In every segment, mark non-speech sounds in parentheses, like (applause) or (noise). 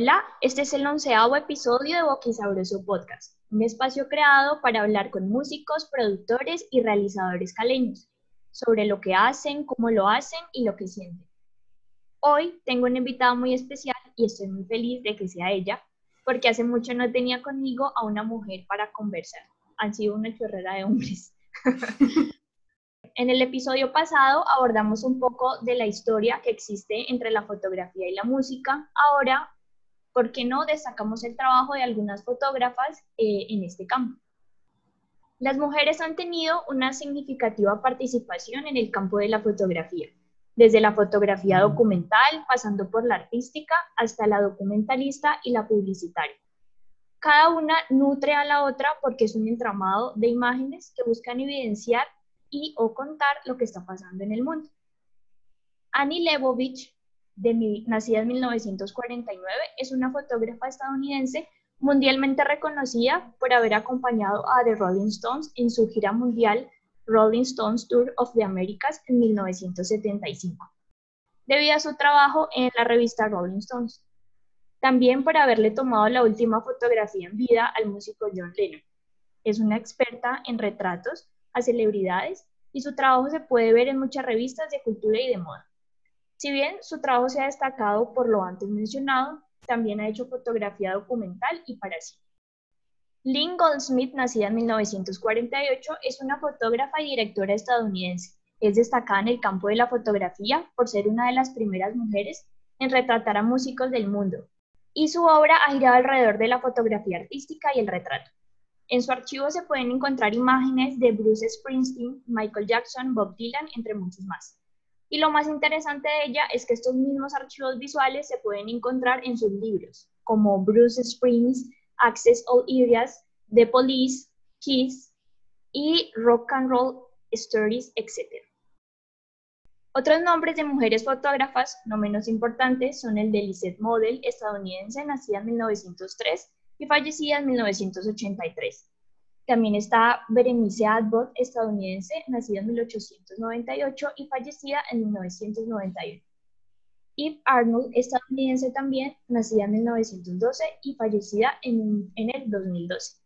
Hola, este es el onceavo episodio de Boquisabroso Podcast, un espacio creado para hablar con músicos, productores y realizadores caleños sobre lo que hacen, cómo lo hacen y lo que sienten. Hoy tengo una invitada muy especial y estoy muy feliz de que sea ella, porque hace mucho no tenía conmigo a una mujer para conversar. Han sido una chorrera de hombres. (laughs) en el episodio pasado abordamos un poco de la historia que existe entre la fotografía y la música. Ahora ¿por qué no destacamos el trabajo de algunas fotógrafas eh, en este campo? Las mujeres han tenido una significativa participación en el campo de la fotografía, desde la fotografía documental, pasando por la artística, hasta la documentalista y la publicitaria. Cada una nutre a la otra porque es un entramado de imágenes que buscan evidenciar y o contar lo que está pasando en el mundo. Annie Leibovitz nacida en 1949, es una fotógrafa estadounidense mundialmente reconocida por haber acompañado a The Rolling Stones en su gira mundial Rolling Stones Tour of the Americas en 1975, debido a su trabajo en la revista Rolling Stones. También por haberle tomado la última fotografía en vida al músico John Lennon. Es una experta en retratos a celebridades y su trabajo se puede ver en muchas revistas de cultura y de moda. Si bien su trabajo se ha destacado por lo antes mencionado, también ha hecho fotografía documental y para sí. Lynn Goldsmith, nacida en 1948, es una fotógrafa y directora estadounidense. Es destacada en el campo de la fotografía por ser una de las primeras mujeres en retratar a músicos del mundo, y su obra ha girado alrededor de la fotografía artística y el retrato. En su archivo se pueden encontrar imágenes de Bruce Springsteen, Michael Jackson, Bob Dylan, entre muchos más. Y lo más interesante de ella es que estos mismos archivos visuales se pueden encontrar en sus libros, como Bruce Springs, Access All Areas, The Police, Kiss y Rock and Roll Stories, etc. Otros nombres de mujeres fotógrafas, no menos importantes, son el de Lisette Model, estadounidense, nacida en 1903 y fallecida en 1983. También está Berenice Adbot, estadounidense, nacida en 1898 y fallecida en 1991. Eve Arnold, estadounidense también, nacida en 1912 y fallecida en, en el 2012.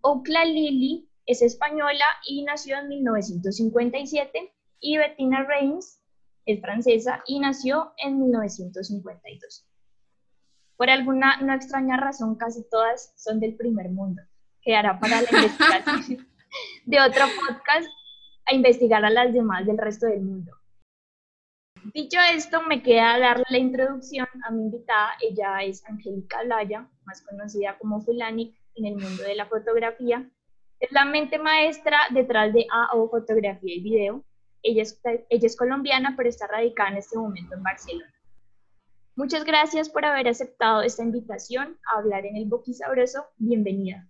Okla Lily es española y nació en 1957 y Bettina Reins es francesa y nació en 1952. Por alguna no extraña razón, casi todas son del primer mundo quedará para la investigación (laughs) de otro podcast a investigar a las demás del resto del mundo. Dicho esto, me queda darle la introducción a mi invitada. Ella es Angélica Laya, más conocida como Fulani en el mundo de la fotografía. Es la mente maestra detrás de AO Fotografía y Video. Ella es, ella es colombiana, pero está radicada en este momento en Barcelona. Muchas gracias por haber aceptado esta invitación a hablar en el Boqui Sabroso. Bienvenida.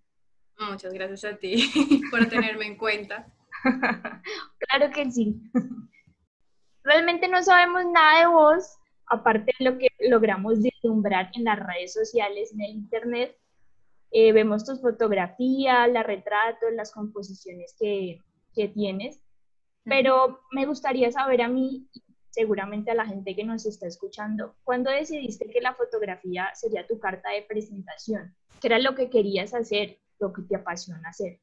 Muchas gracias a ti (laughs) por tenerme en cuenta. (laughs) claro que sí. Realmente no sabemos nada de vos, aparte de lo que logramos deslumbrar en las redes sociales, en el internet. Eh, vemos tus fotografías, las retratos, las composiciones que, que tienes, pero me gustaría saber a mí, seguramente a la gente que nos está escuchando, ¿cuándo decidiste que la fotografía sería tu carta de presentación? ¿Qué era lo que querías hacer? Lo que te apasiona hacer?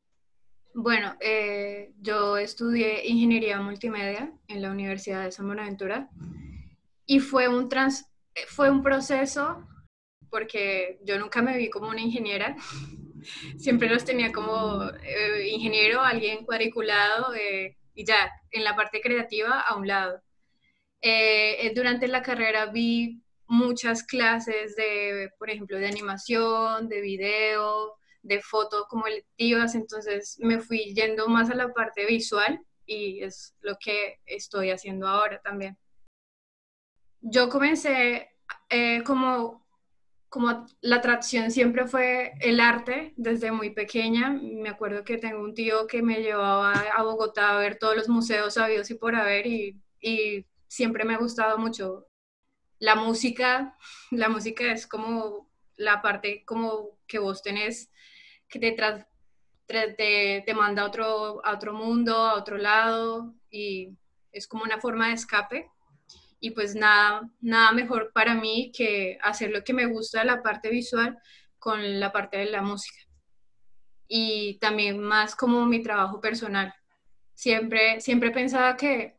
Bueno, eh, yo estudié ingeniería multimedia en la Universidad de San Buenaventura y fue un, trans, fue un proceso porque yo nunca me vi como una ingeniera, (laughs) siempre los tenía como eh, ingeniero, alguien cuadriculado eh, y ya, en la parte creativa a un lado. durante la carrera vi muchas clases de, por ejemplo, de animación, de video, de fotos como electivas, entonces me fui yendo más a la parte visual y es lo que estoy haciendo ahora también. Yo comencé eh, como, como la atracción siempre fue el arte desde muy pequeña. Me acuerdo que tengo un tío que me llevaba a Bogotá a ver todos los museos sabidos y por haber y, y siempre me ha gustado mucho. La música, (laughs) la música es como la parte como que vos tenés que te, te, manda a otro, a otro mundo, a otro lado, y es como una forma de escape. y pues nada, nada mejor para mí que hacer lo que me gusta, la parte visual, con la parte de la música. Y también más como mi trabajo personal. Siempre, siempre pensaba que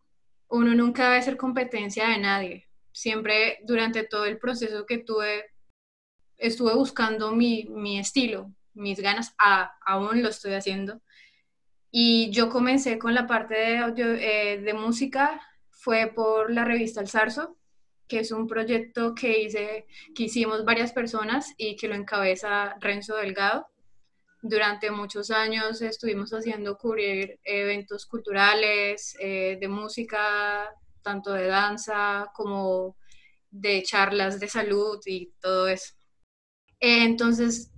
uno nunca debe ser competencia de nadie. Siempre durante todo el proceso que tuve, estuve buscando mi, mi estilo, mis ganas, aún lo estoy haciendo. Y yo comencé con la parte de, audio, eh, de música, fue por la revista El Zarzo, que es un proyecto que, hice, que hicimos varias personas y que lo encabeza Renzo Delgado. Durante muchos años estuvimos haciendo cubrir eventos culturales, eh, de música, tanto de danza como de charlas de salud y todo eso. entonces,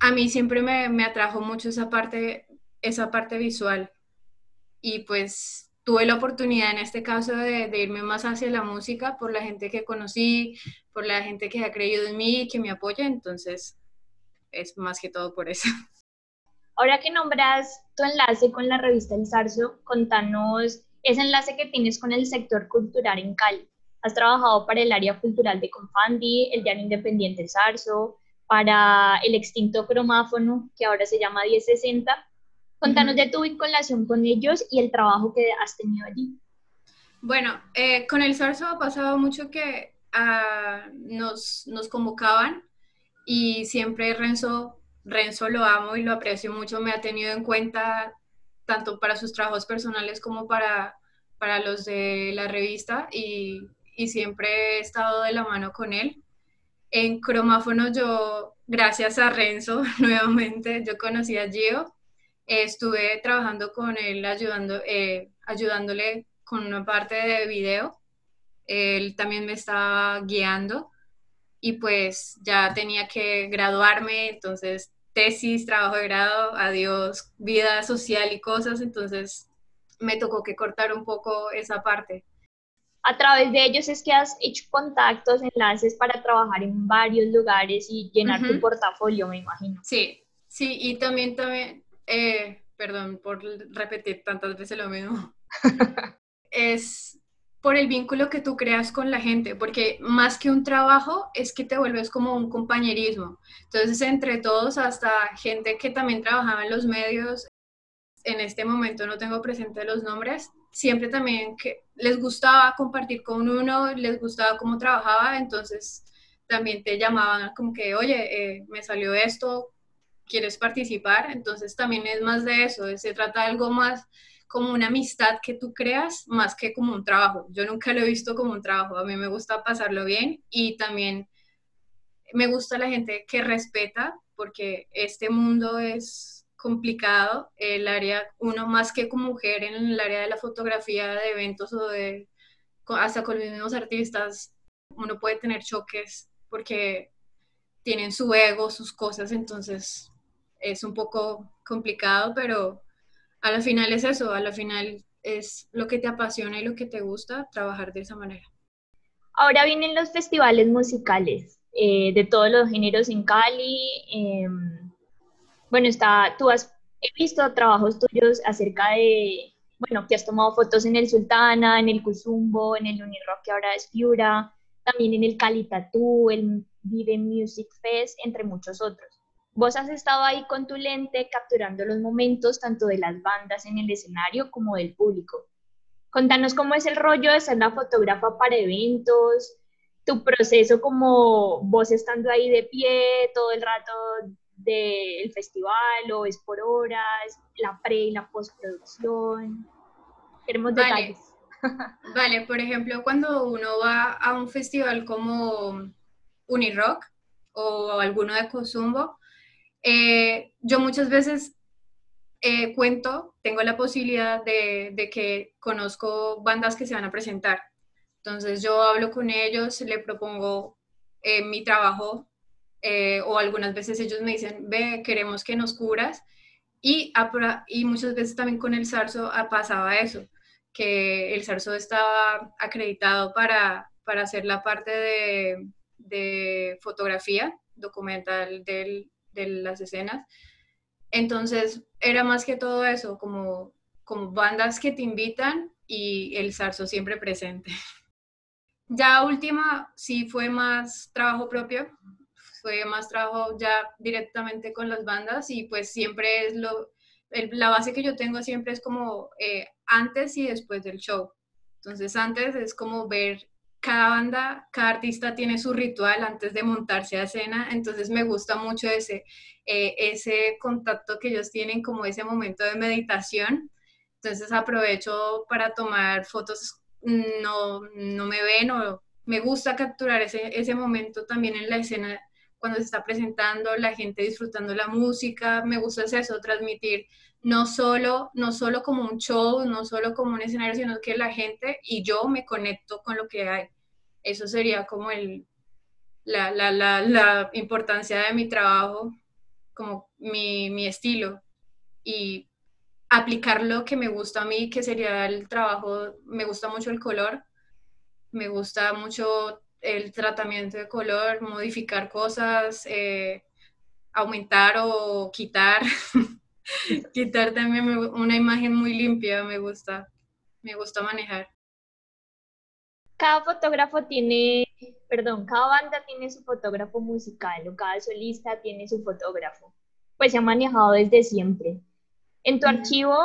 a mí siempre me, me, atrajo mucho esa parte, esa parte visual. Y pues tuve la oportunidad en este caso de, irme más hacia la música por la gente que conocí, por la gente que ha creído en mí y que me apoya. Entonces, es más que todo por eso. (laughs) Ahora que nombras tu enlace con la revista El Zarzo, contanos ese enlace que tienes con el sector cultural en Cali. Has trabajado para el área cultural de Confandi, el diario independiente El Zarzo, para el extinto cromáfono, que ahora se llama 1060. Contanos de tu vinculación con ellos y el trabajo que has tenido allí. Bueno, eh, con el Zarzo ha pasado mucho que uh, nos, nos convocaban y siempre Renzo Renzo lo amo y lo aprecio mucho, me ha tenido en cuenta tanto para sus trabajos personales como para, para los de la revista y, y siempre he estado de la mano con él. En cromáfono yo, gracias a Renzo (laughs) nuevamente, yo conocí a Gio, estuve trabajando con él ayudando, eh, ayudándole con una parte de video, él también me estaba guiando y pues ya tenía que graduarme, entonces tesis, trabajo de grado, adiós, vida social y cosas, entonces me tocó que cortar un poco esa parte. A través de ellos es que has hecho contactos, enlaces para trabajar en varios lugares y llenar tu portafolio, me imagino. Sí, sí, y también, también, eh, perdón por repetir tantas veces lo mismo, (laughs) es por el vínculo que tú creas con la gente, porque más que un trabajo es que te vuelves como un compañerismo. Entonces, entre todos, hasta gente que también trabajaba en los medios, en este momento no tengo presente los nombres, siempre también que les gustaba compartir con uno, les gustaba cómo trabajaba, entonces también te llamaban como que, oye, eh, me salió esto, ¿quieres participar? Entonces también es más de eso, se trata de algo más como una amistad que tú creas más que como un trabajo. Yo nunca lo he visto como un trabajo. A mí me gusta pasarlo bien y también me gusta la gente que respeta porque este mundo es complicado. El área, uno más que como mujer en el área de la fotografía de eventos o de hasta con los mismos artistas, uno puede tener choques porque tienen su ego, sus cosas, entonces es un poco complicado, pero a la final es eso, a la final es lo que te apasiona y lo que te gusta, trabajar de esa manera. Ahora vienen los festivales musicales eh, de todos los géneros en Cali. Em, bueno, está, tú has he visto trabajos tuyos acerca de, bueno, que has tomado fotos en el Sultana, en el Cusumbo, en el Unirock, que ahora es Piura, también en el Cali el Vive Music Fest, entre muchos otros. Vos has estado ahí con tu lente capturando los momentos tanto de las bandas en el escenario como del público. Contanos cómo es el rollo de ser la fotógrafa para eventos, tu proceso como vos estando ahí de pie todo el rato del festival o es por horas, la pre y la postproducción. Queremos detalles. (laughs) Vale, por ejemplo, cuando uno va a un festival como Unirock o alguno de Cosumbo, eh, yo muchas veces eh, cuento, tengo la posibilidad de, que conozco bandas que se van a presentar. Entonces yo hablo con ellos, le propongo eh, mi trabajo o algunas veces ellos me dicen, ve, queremos que nos curas. Y, y muchas veces también con el Sarso pasaba eso, que el Sarso estaba acreditado para, para hacer la parte de, de fotografía documental del, de las escenas. Entonces, era más que todo eso, como, como bandas que te invitan y el zarzo siempre presente. (laughs) Ya última sí fue más trabajo propio, fue más trabajo ya directamente con las bandas y pues siempre es lo, la base que yo tengo siempre es como eh, antes y después del show. Entonces antes es como ver cada banda, cada artista tiene su ritual antes de montarse a escena, entonces me gusta mucho ese, eh, ese contacto que ellos tienen como ese momento de meditación. Entonces aprovecho para tomar fotos, no, no me ven o me gusta capturar ese, ese momento también en la escena cuando se está presentando, la gente disfrutando la música, me gusta eso, transmitir no solo, no solo como un show, no solo como un escenario, sino que la gente y yo me conecto con lo que hay. Eso sería como el, la, la, la, la importancia de mi trabajo, como mi, mi estilo. Y aplicar lo que me gusta a mí, que sería el trabajo, me gusta mucho el color, me gusta mucho el tratamiento de color, modificar cosas, eh, aumentar o quitar. (laughs) quitar también una imagen muy limpia, me gusta, me gusta manejar. Cada fotógrafo tiene, perdón, cada banda tiene su fotógrafo musical o cada solista tiene su fotógrafo. Pues se ha manejado desde siempre. En tu archivo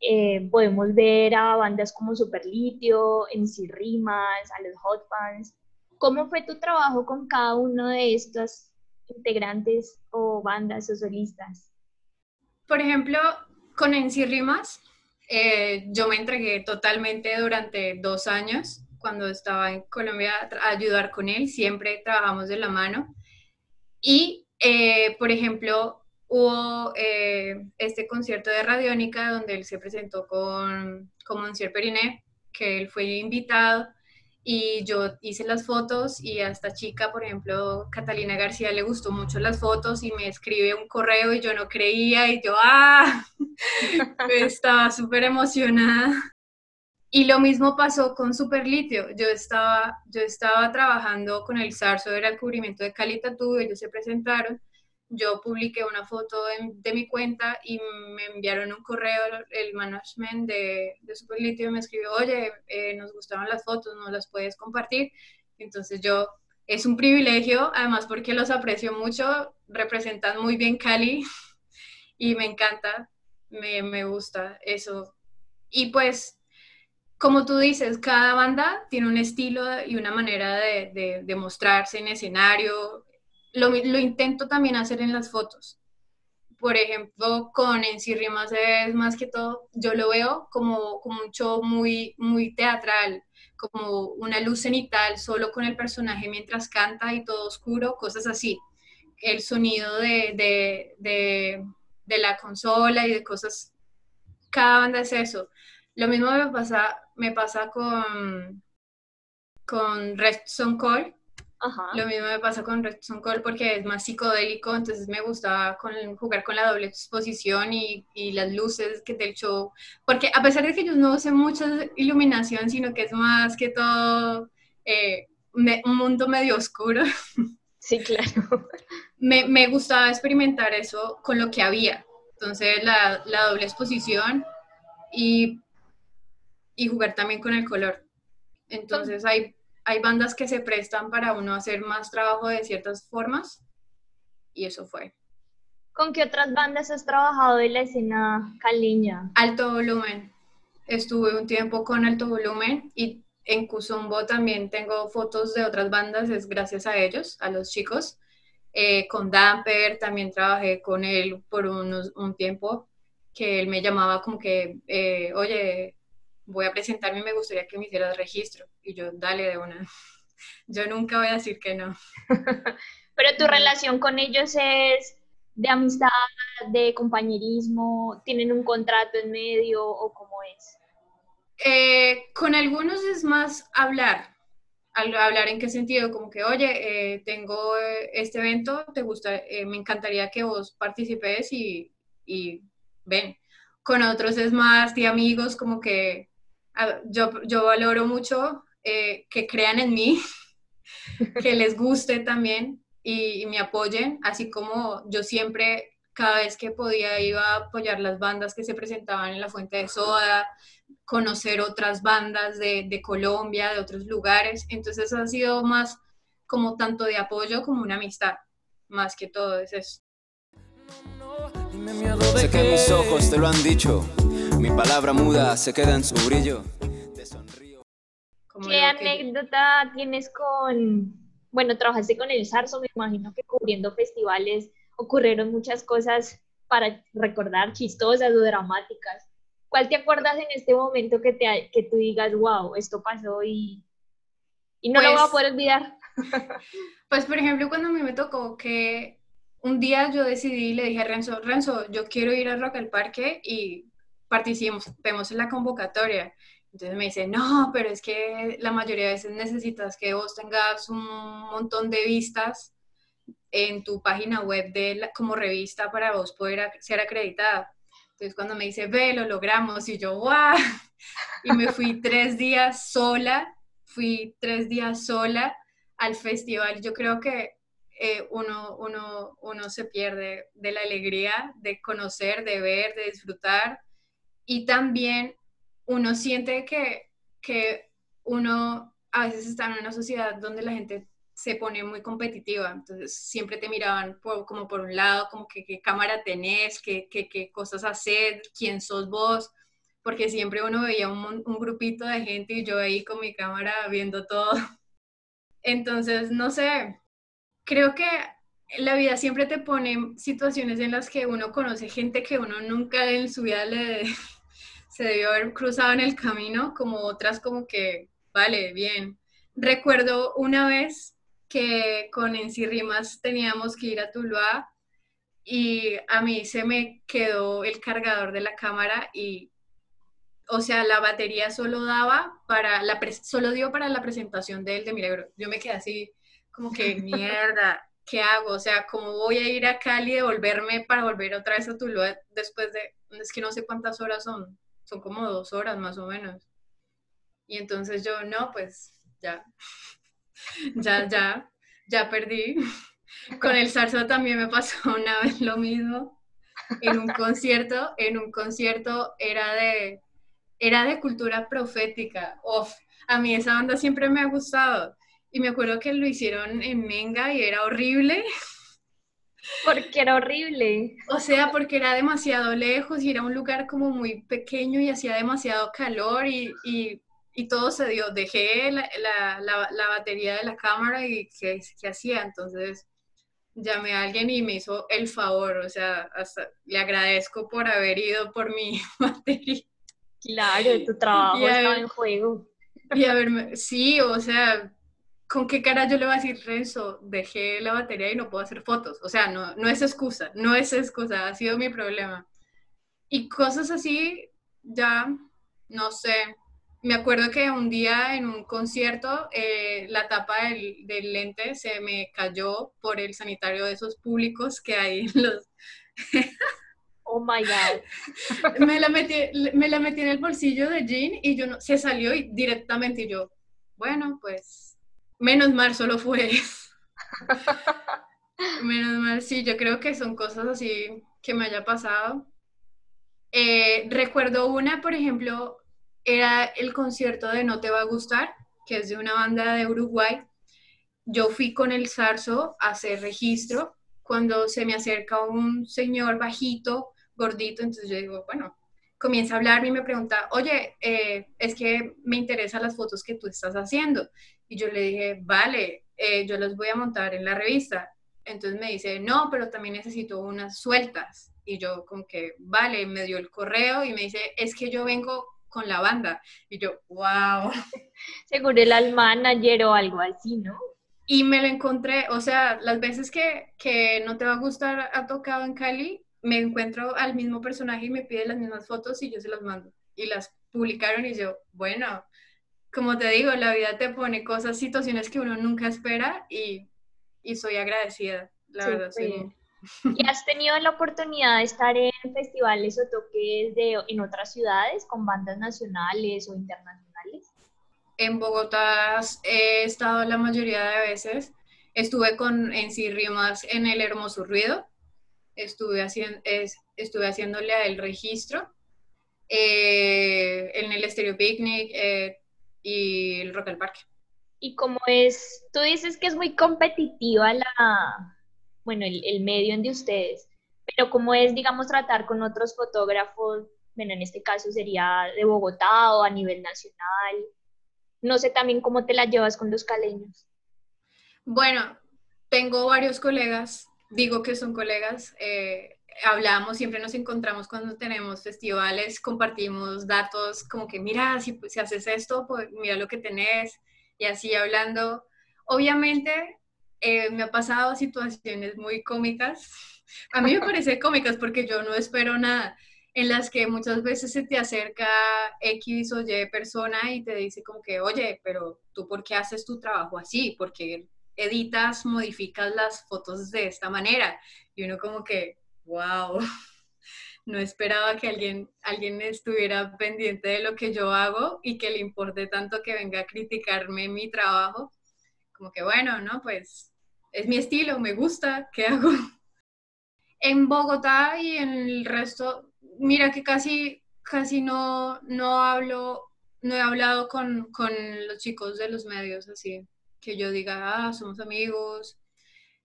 eh, podemos ver a bandas como Superlitio, MC Rimas, a los Hot Fans, ¿Cómo fue tu trabajo con cada uno de estos integrantes o bandas o solistas? Por ejemplo, con Enci Rimas, eh, yo me entregué totalmente durante dos años cuando estaba en Colombia a ayudar con él, siempre trabajamos de la mano. Y, eh, por ejemplo, hubo eh, este concierto de Radiónica donde él se presentó con, con Monsieur Periné, que él fue invitado y yo hice las fotos y a esta chica, por ejemplo, Catalina García, le gustó mucho las fotos y me escribe un correo y yo no creía y yo, ¡ah! (laughs) estaba súper emocionada. Y lo mismo pasó con Superlitio. Yo estaba, yo estaba trabajando con el SAR sobre el cubrimiento de Cali ellos se presentaron yo publiqué una foto de, mi cuenta y me enviaron un correo el management de, de Superlitio y me escribió, oye, eh, nos gustaron las fotos, ¿no las puedes compartir? Entonces yo, es un privilegio, además porque los aprecio mucho, representan muy bien Cali (laughs) y me encanta, me, me gusta eso. Y pues, como tú dices, cada banda tiene un estilo y una manera de, de, de mostrarse en escenario, lo, intento también hacer en las fotos. Por ejemplo, con En es más que todo, yo lo veo como, como un show muy, muy teatral, como una luz cenital solo con el personaje mientras canta y todo oscuro, cosas así. El sonido de, de, de, de la consola y de cosas, cada banda es eso. Lo mismo me pasa, me pasa con, con Redstone Call, lo mismo me pasa con Redstone Call porque es más psicodélico, entonces me gusta con, jugar con la doble exposición y, y, las luces que del show, porque a pesar de que ellos no usen mucha iluminación, sino que es más que todo eh, un mundo medio oscuro. (laughs) Sí, claro. me, me, gustaba experimentar eso con lo que había. Entonces la, la doble exposición y, y jugar también con el color. Entonces hay hay bandas que se prestan para uno hacer más trabajo de ciertas formas y eso fue. ¿Con qué otras bandas has trabajado en la escena caleña? Alto Volumen. Estuve un tiempo con Alto Volumen y en Cusumbo también tengo fotos de otras bandas, es gracias a ellos, a los chicos. Eh, con Damper también trabajé con él por unos, un tiempo, que él me llamaba como que, eh, oye, voy a presentarme y me gustaría que me hicieras registro. Y yo, dale de una. (laughs) Yo nunca voy a decir que no. (laughs) Pero tu relación con ellos es de amistad, de compañerismo, tienen un contrato en medio o cómo es? Eh, con algunos es más hablar. Hablar en qué sentido, como que, oye, eh, tengo eh, este evento, te gusta, me encantaría que vos participes y, y ven. Con otros es más de amigos, como que yo, yo valoro mucho eh, que crean en mí, (laughs) que les guste también y, me apoyen, así como yo siempre, cada vez que podía, iba a apoyar las bandas que se presentaban en la Fuente de Soda, conocer otras bandas de, de, Colombia, de otros lugares. Entonces eso ha sido más como tanto de apoyo como una amistad, más que todo es eso. Sé que mis ojos te lo han dicho, mi palabra muda se queda en su brillo. ¿Qué anécdota tienes con, bueno, trabajaste con el Sarso, me imagino que cubriendo festivales ocurrieron muchas cosas para recordar, chistosas o dramáticas. ¿Cuál te acuerdas en este momento que, te, que tú digas, wow, esto pasó y, y no lo voy a pues poder olvidar? (laughs) Pues, por ejemplo, cuando a mí me tocó que un día yo decidí y le dije a Renzo, Renzo, yo quiero ir al Rock al Parque y participemos en la convocatoria. Entonces me dice, no, pero es que la mayoría de veces necesitas que vos tengas un montón de vistas en tu página web de como revista para vos poder ser acreditada. Entonces cuando me dice, ve, lo logramos, y yo, ¡guau! Y me fui (laughs) tres días sola, fui tres días sola al festival. Yo creo que eh, uno, uno, uno se pierde de la alegría de conocer, de ver, de disfrutar. Y también uno siente que, que uno a veces está en una sociedad donde la gente se pone muy competitiva, entonces siempre te miraban como por un lado, como que qué cámara tenés, qué, qué, cosas hacer, quién sos vos, porque siempre uno veía un, un, grupito de gente y yo ahí con mi cámara viendo todo. (laughs) Entonces, no sé, creo que la vida siempre te pone situaciones en las que uno conoce gente que uno nunca en su vida le, se debió haber cruzado en el camino, como otras como que, vale, bien. Recuerdo una vez que con Encirrimas teníamos que ir a Tuluá y a mí se me quedó el cargador de la cámara y, o sea, la batería solo daba para la, solo dio para la presentación de él de Milagro. Yo me quedé así como que, (laughs) mierda, ¿qué hago? O sea, ¿cómo voy a ir a Cali y devolverme para volver otra vez a Tuluá después de, es que no sé cuántas horas son, son como dos horas más o menos. Y entonces yo, no, pues ya, (laughs) ya, ya, ya perdí. (laughs) Con el zarzo también me pasó (laughs) una vez lo mismo. En un concierto, en un concierto era de, era de cultura profética. Uf, a mí esa banda siempre me ha gustado. Y me acuerdo que lo hicieron en Menga y era horrible. Porque era horrible. O sea, porque era demasiado lejos y era un lugar como muy pequeño y hacía demasiado calor y, y y todo se dio. Dejé la, la, la, batería de la cámara y ¿qué, ¿qué, hacía? Entonces llamé a alguien y me hizo el favor, o sea, hasta le agradezco por haber ido por mi (laughs) batería. Claro, tu trabajo estaba en juego. Y ver, sí, o sea, ¿con qué cara yo le voy a decir, Renzo, dejé la batería y no puedo hacer fotos? O sea, no, no es excusa, no es excusa, ha sido mi problema. Y cosas así, ya, no sé, me acuerdo que un día en un concierto eh, la tapa del, del, lente se me cayó por el sanitario de esos públicos que hay en los... (laughs) oh my God. me, la metí, me la metí en el bolsillo de jean y yo no, se salió y directamente y yo, bueno, pues menos mal solo fue (laughs) (laughs) menos mal, sí, yo creo que son cosas así que me haya pasado. Eh, recuerdo una, por ejemplo, era el concierto de No Te Va a Gustar, que es de una banda de Uruguay. Yo fui con el Zarzo a hacer registro cuando se me acerca un señor bajito, gordito, entonces yo digo, bueno, comienza a hablarme y me pregunta, oye, eh, es que me interesan las fotos que tú estás haciendo. Y yo le dije, vale, eh, yo las voy a montar en la revista. Entonces me dice, no, pero también necesito unas sueltas. Y yo como que, vale, me dio el correo y me dice, es que yo vengo con la banda. Y yo, wow. (laughs) Seguro el al manager o algo así, ¿no? Y me lo encontré, o sea, las veces que, que no te va a gustar ha tocado en Cali, me encuentro al mismo personaje y me pide las mismas fotos y yo se las mando. Y las publicaron y yo, bueno, como te digo, la vida te pone cosas, situaciones que uno nunca espera y, y soy agradecida, la verdad. Sí. ¿Y has tenido la oportunidad de estar en festivales o toques de, en otras ciudades con bandas nacionales o internacionales? En Bogotá he estado la mayoría de veces. Estuve con en Rimas en el Hermoso Ruido. Estuve, haciendo, estuve haciéndole el registro. eh, en el Stereo Picnic eh, y el Rock al Parque. Y como es, tú dices que es muy competitiva la, bueno, el, el medio de ustedes, pero como es, digamos, tratar con otros fotógrafos, bueno, en este caso sería de Bogotá o a nivel nacional, no sé también cómo te la llevas con los caleños. Bueno, tengo varios colegas, digo que son colegas, eh, hablamos, siempre nos encontramos cuando tenemos festivales, compartimos datos, como que mira, si, si haces esto, pues mira lo que tenés, y así hablando. Obviamente eh, me ha pasado situaciones muy cómicas, a mí me (laughs) parece cómicas porque yo no espero nada, en las que muchas veces se te acerca X o Y persona y te dice como que, oye, pero tú por qué haces tu trabajo así, porque editas, modificas las fotos de esta manera. Y uno como que, wow, (laughs) no esperaba que alguien, alguien estuviera pendiente de lo que yo hago y que le importe tanto que venga a criticarme mi trabajo. Como que bueno, ¿no? Pues es mi estilo, me gusta, ¿qué hago? (laughs) En Bogotá y en el resto, mira que casi, casi no, no hablo, no he hablado con, con los chicos de los medios así, que yo diga, ah, somos amigos,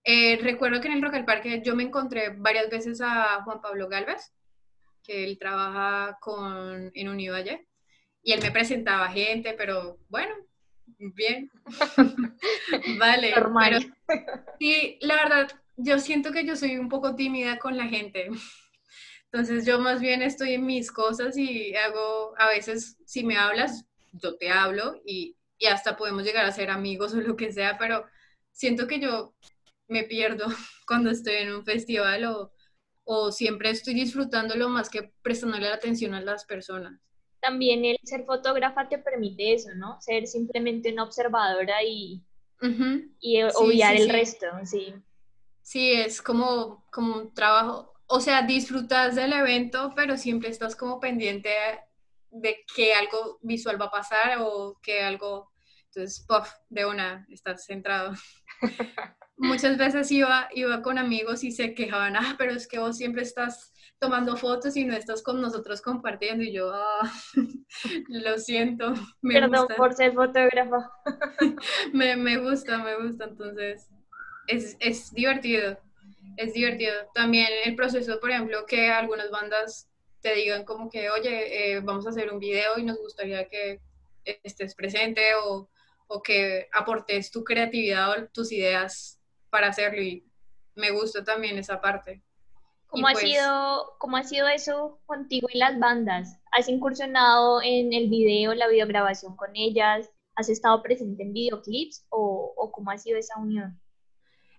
eh, recuerdo que en el Rock al Parque yo me encontré varias veces a Juan Pablo Galvez, que él trabaja con, en Univalle, y él me presentaba gente, pero bueno, bien. (laughs) vale. Normal. sí, la verdad, yo siento que yo soy un poco tímida con la gente. (laughs) Entonces yo más bien estoy en mis cosas y hago, a veces si me hablas, yo te hablo y, y hasta podemos llegar a ser amigos o lo que sea, pero siento que yo me pierdo (laughs) cuando estoy en un festival o, o siempre estoy disfrutándolo más que prestándole atención a las personas. También el ser fotógrafa te permite eso, ¿no? Ser simplemente una observadora y, y obviar el resto, sí. Sí, es como, como un trabajo, o sea, disfrutas del evento, pero siempre estás como pendiente de que algo visual va a pasar o que algo, entonces, puff, de una, estás centrado. (laughs) muchas veces iba, iba con amigos y se quejaban, ah, pero es que vos siempre estás tomando fotos y no estás con nosotros compartiendo. Y yo, ah, (laughs) lo siento. Perdón por ser fotógrafa. (laughs) me, me, gusta, me gusta. Entonces, es, es divertido. Es divertido. También el proceso, por ejemplo, que algunas bandas te digan como que, oye, eh, vamos a hacer un video y nos gustaría que estés presente o, o que aportes tu creatividad o tus ideas para hacerlo y me gusta también esa parte. ¿Cómo, ha pues sido, ¿Cómo ha sido eso contigo y las bandas? ¿Has incursionado en el video, la videograbación con ellas? ¿Has estado presente en videoclips o, o cómo ha sido esa unión?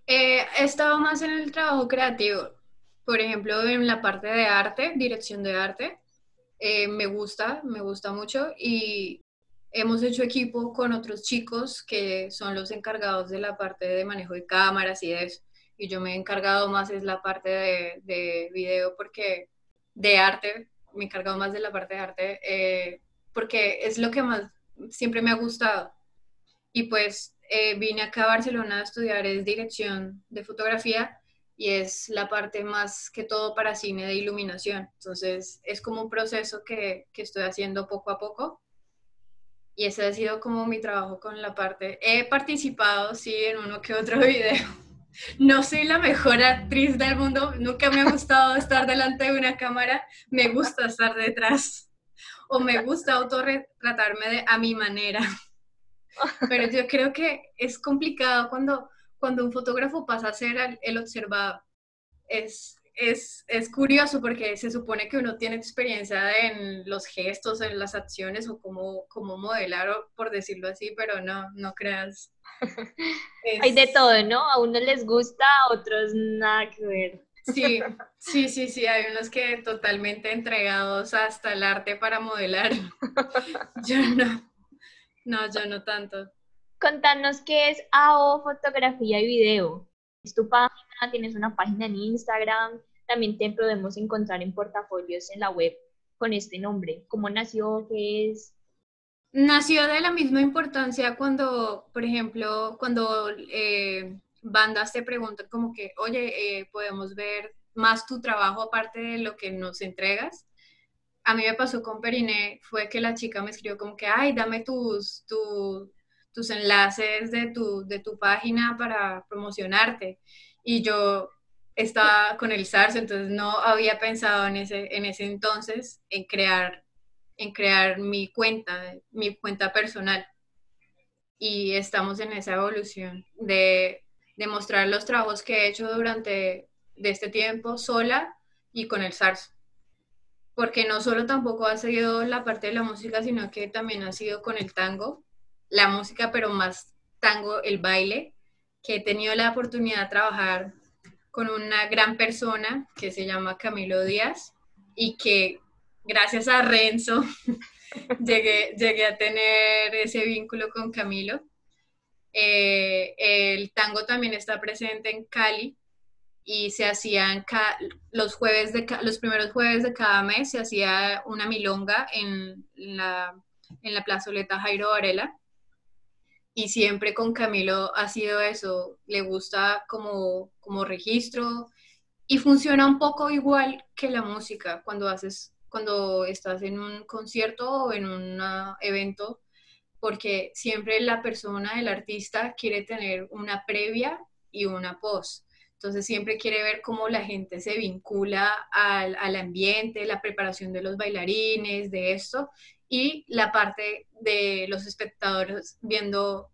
Eh, he estado más en el trabajo creativo, por ejemplo, en la parte de arte, dirección de arte. Eh, me gusta, me gusta mucho y hemos hecho equipo con otros chicos que son los encargados de la parte de manejo de cámaras y eso. Y yo me he encargado más es la parte de, de video porque de arte, me he encargado más de la parte de arte eh, porque es lo que más siempre me ha gustado. Y pues eh, vine acá a Barcelona a estudiar es dirección de fotografía y es la parte más que todo para cine de iluminación. Entonces es como un proceso que, que estoy haciendo poco a poco y ese ha sido como mi trabajo con la parte. He participado, sí, en uno que otro (laughs) video. No soy la mejor actriz del mundo, nunca me ha gustado estar delante de una cámara, me gusta estar detrás o me gusta autorretratarme de, a mi manera. (laughs) Pero yo creo que es complicado cuando, cuando un fotógrafo pasa a ser el observado. Es, es, es, curioso porque se supone que uno tiene experiencia en los gestos, en las acciones o cómo, cómo modelar, por decirlo así, pero no, no creas. (laughs) Hay de todo, ¿no? A unos les gusta, a otros nada que ver. Sí, (laughs) sí, sí, sí, hay unos que totalmente entregados hasta el arte para modelar. (laughs) Yo no, no, yo no tanto. Contanos qué es AO Fotografía y Video. Es tu página, tienes una página en Instagram, también te podemos encontrar en portafolios en la web con este nombre. ¿Cómo nació? ¿Qué es? Nació de la misma importancia cuando, por ejemplo, cuando eh, bandas te preguntan como que, oye, eh, podemos ver más tu trabajo aparte de lo que nos entregas. a mí me pasó con Periné fue que la chica me escribió como que, ay, dame tus, tus enlaces de tu, de tu página para promocionarte. Y yo estaba con el SARS, entonces no había pensado en ese, en ese entonces en crear, en crear mi cuenta, mi cuenta personal. Y estamos en esa evolución de, de mostrar los trabajos que he hecho durante de este tiempo sola y con el SARS porque no solo tampoco ha sido la parte de la música, sino que también ha sido con el tango, la música, pero más tango, el baile, que he tenido la oportunidad de trabajar con una gran persona que se llama Camilo Díaz y que gracias a Renzo (laughs) llegué, llegué a tener ese vínculo con Camilo. Eh, el tango también está presente en Cali, y se hacían los jueves los primeros jueves de cada mes se hacía una milonga en la, en la plazoleta Jairo Varela y siempre con Camilo ha sido eso, le gusta como, como registro y funciona un poco igual que la música cuando haces cuando estás en un concierto o en un evento porque siempre la persona, el artista quiere tener una previa y una post. Entonces siempre quiere ver cómo la gente se vincula al, al, ambiente, la preparación de los bailarines, de esto, y la parte de los espectadores viendo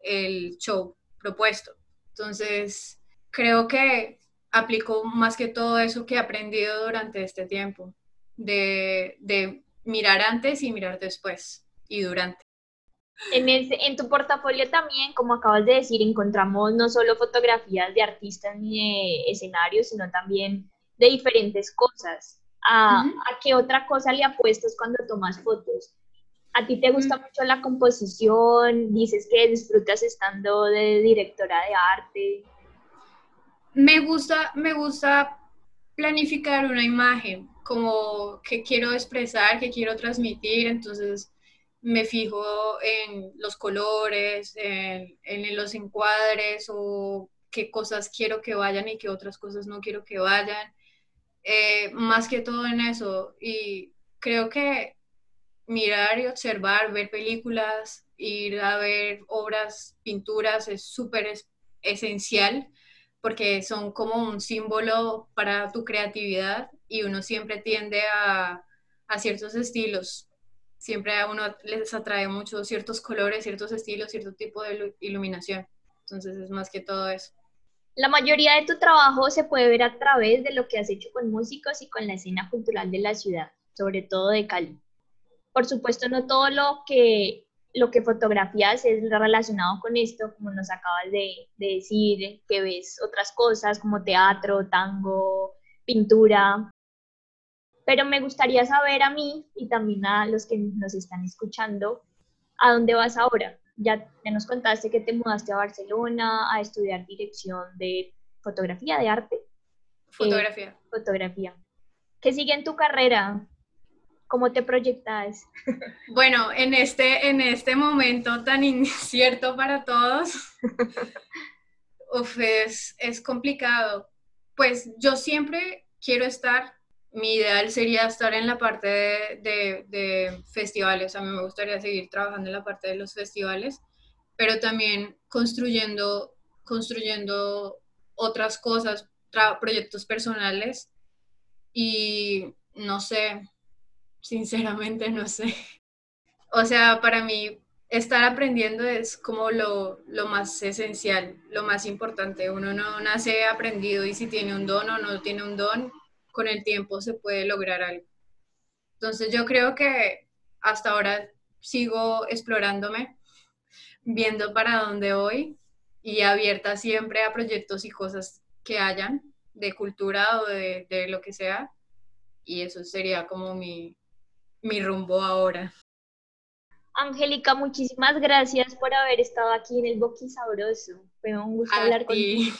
el show propuesto. Entonces, creo que aplico más que todo eso que he aprendido durante este tiempo, de, de mirar antes y mirar después y durante. En, en tu portafolio también, como acabas de decir, encontramos no solo fotografías de artistas ni de escenarios, sino también de diferentes cosas. ¿A, ¿A, qué otra cosa le apuestas cuando tomas fotos? ¿A ti te gusta mm. mucho la composición? ¿Dices que disfrutas estando de directora de arte? Me gusta, me gusta planificar una imagen, como que quiero expresar, que quiero transmitir, entonces me fijo en los colores, en, los encuadres o qué cosas quiero que vayan y qué otras cosas no quiero que vayan. Eh, más que todo en eso. Y creo que mirar y observar, ver películas, ir a ver obras, pinturas es súper esencial porque son como un símbolo para tu creatividad y uno siempre tiende a, a ciertos estilos siempre a uno les atrae mucho ciertos colores, ciertos estilos, cierto tipo de iluminación. Entonces es más que todo eso. La mayoría de tu trabajo se puede ver a través de lo que has hecho con músicos y con la escena cultural de la ciudad, sobre todo de Cali. Por supuesto, no todo lo que, lo que fotografías es relacionado con esto, como nos acabas de, de decir, que ves otras cosas como teatro, tango, pintura, pero me gustaría saber a mí y también a los que nos están escuchando, ¿a dónde vas ahora? Ya, ya nos contaste que te mudaste a Barcelona a estudiar dirección de fotografía, de arte. Fotografía. Eh, fotografía. ¿Qué sigue en tu carrera? ¿Cómo te proyectas? (laughs) Bueno, en este, en este momento tan incierto para todos, (laughs) es, es complicado. Pues yo siempre quiero estar mi ideal sería estar en la parte de, festivales. A mí me gustaría seguir trabajando en la parte de los festivales, pero también construyendo, construyendo otras cosas, proyectos personales. Y no sé, sinceramente no sé. O sea, para mí estar aprendiendo es como lo, lo, más esencial, lo más importante. Uno no nace aprendido y si tiene un don o no tiene un don, con el tiempo se puede lograr algo. Entonces yo creo que hasta ahora sigo explorándome, viendo para dónde voy y abierta siempre a proyectos y cosas que hayan de cultura o de, lo que sea. Y eso sería como mi, mi rumbo ahora. Angélica, muchísimas gracias por haber estado aquí en el Boqui Sabroso. Fue un gusto hablar contigo.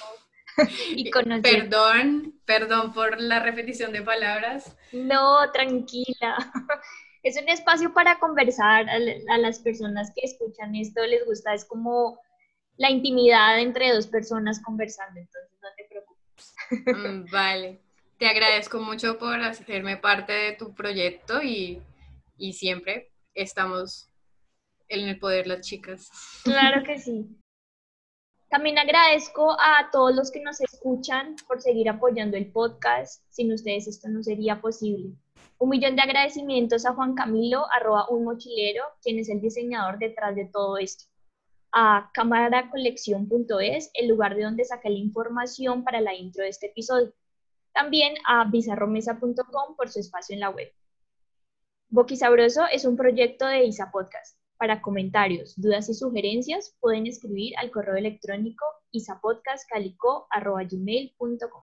(laughs) y Perdón, perdón por la repetición de palabras. No, tranquila. (laughs) Es un espacio para conversar. A, las personas que escuchan esto les gusta, es como la intimidad entre dos personas conversando, entonces no te preocupes. Mm, (laughs) vale. Te agradezco mucho por hacerme parte de tu proyecto y, y siempre estamos en el poder las chicas. Claro que sí. También agradezco a todos los que nos escuchan por seguir apoyando el podcast. Sin ustedes esto no sería posible. Un millón de agradecimientos a Juan Camilo, arroba un mochilero, quien es el diseñador detrás de todo esto. A camaracolección.es, el lugar de donde saqué la información para la intro de este episodio. También a bizarromesa.com por su espacio en la web. Boqui Sabroso es un proyecto de Isa Podcast. Para comentarios, dudas y sugerencias pueden escribir al correo electrónico isapodcastcalico.gmail.com.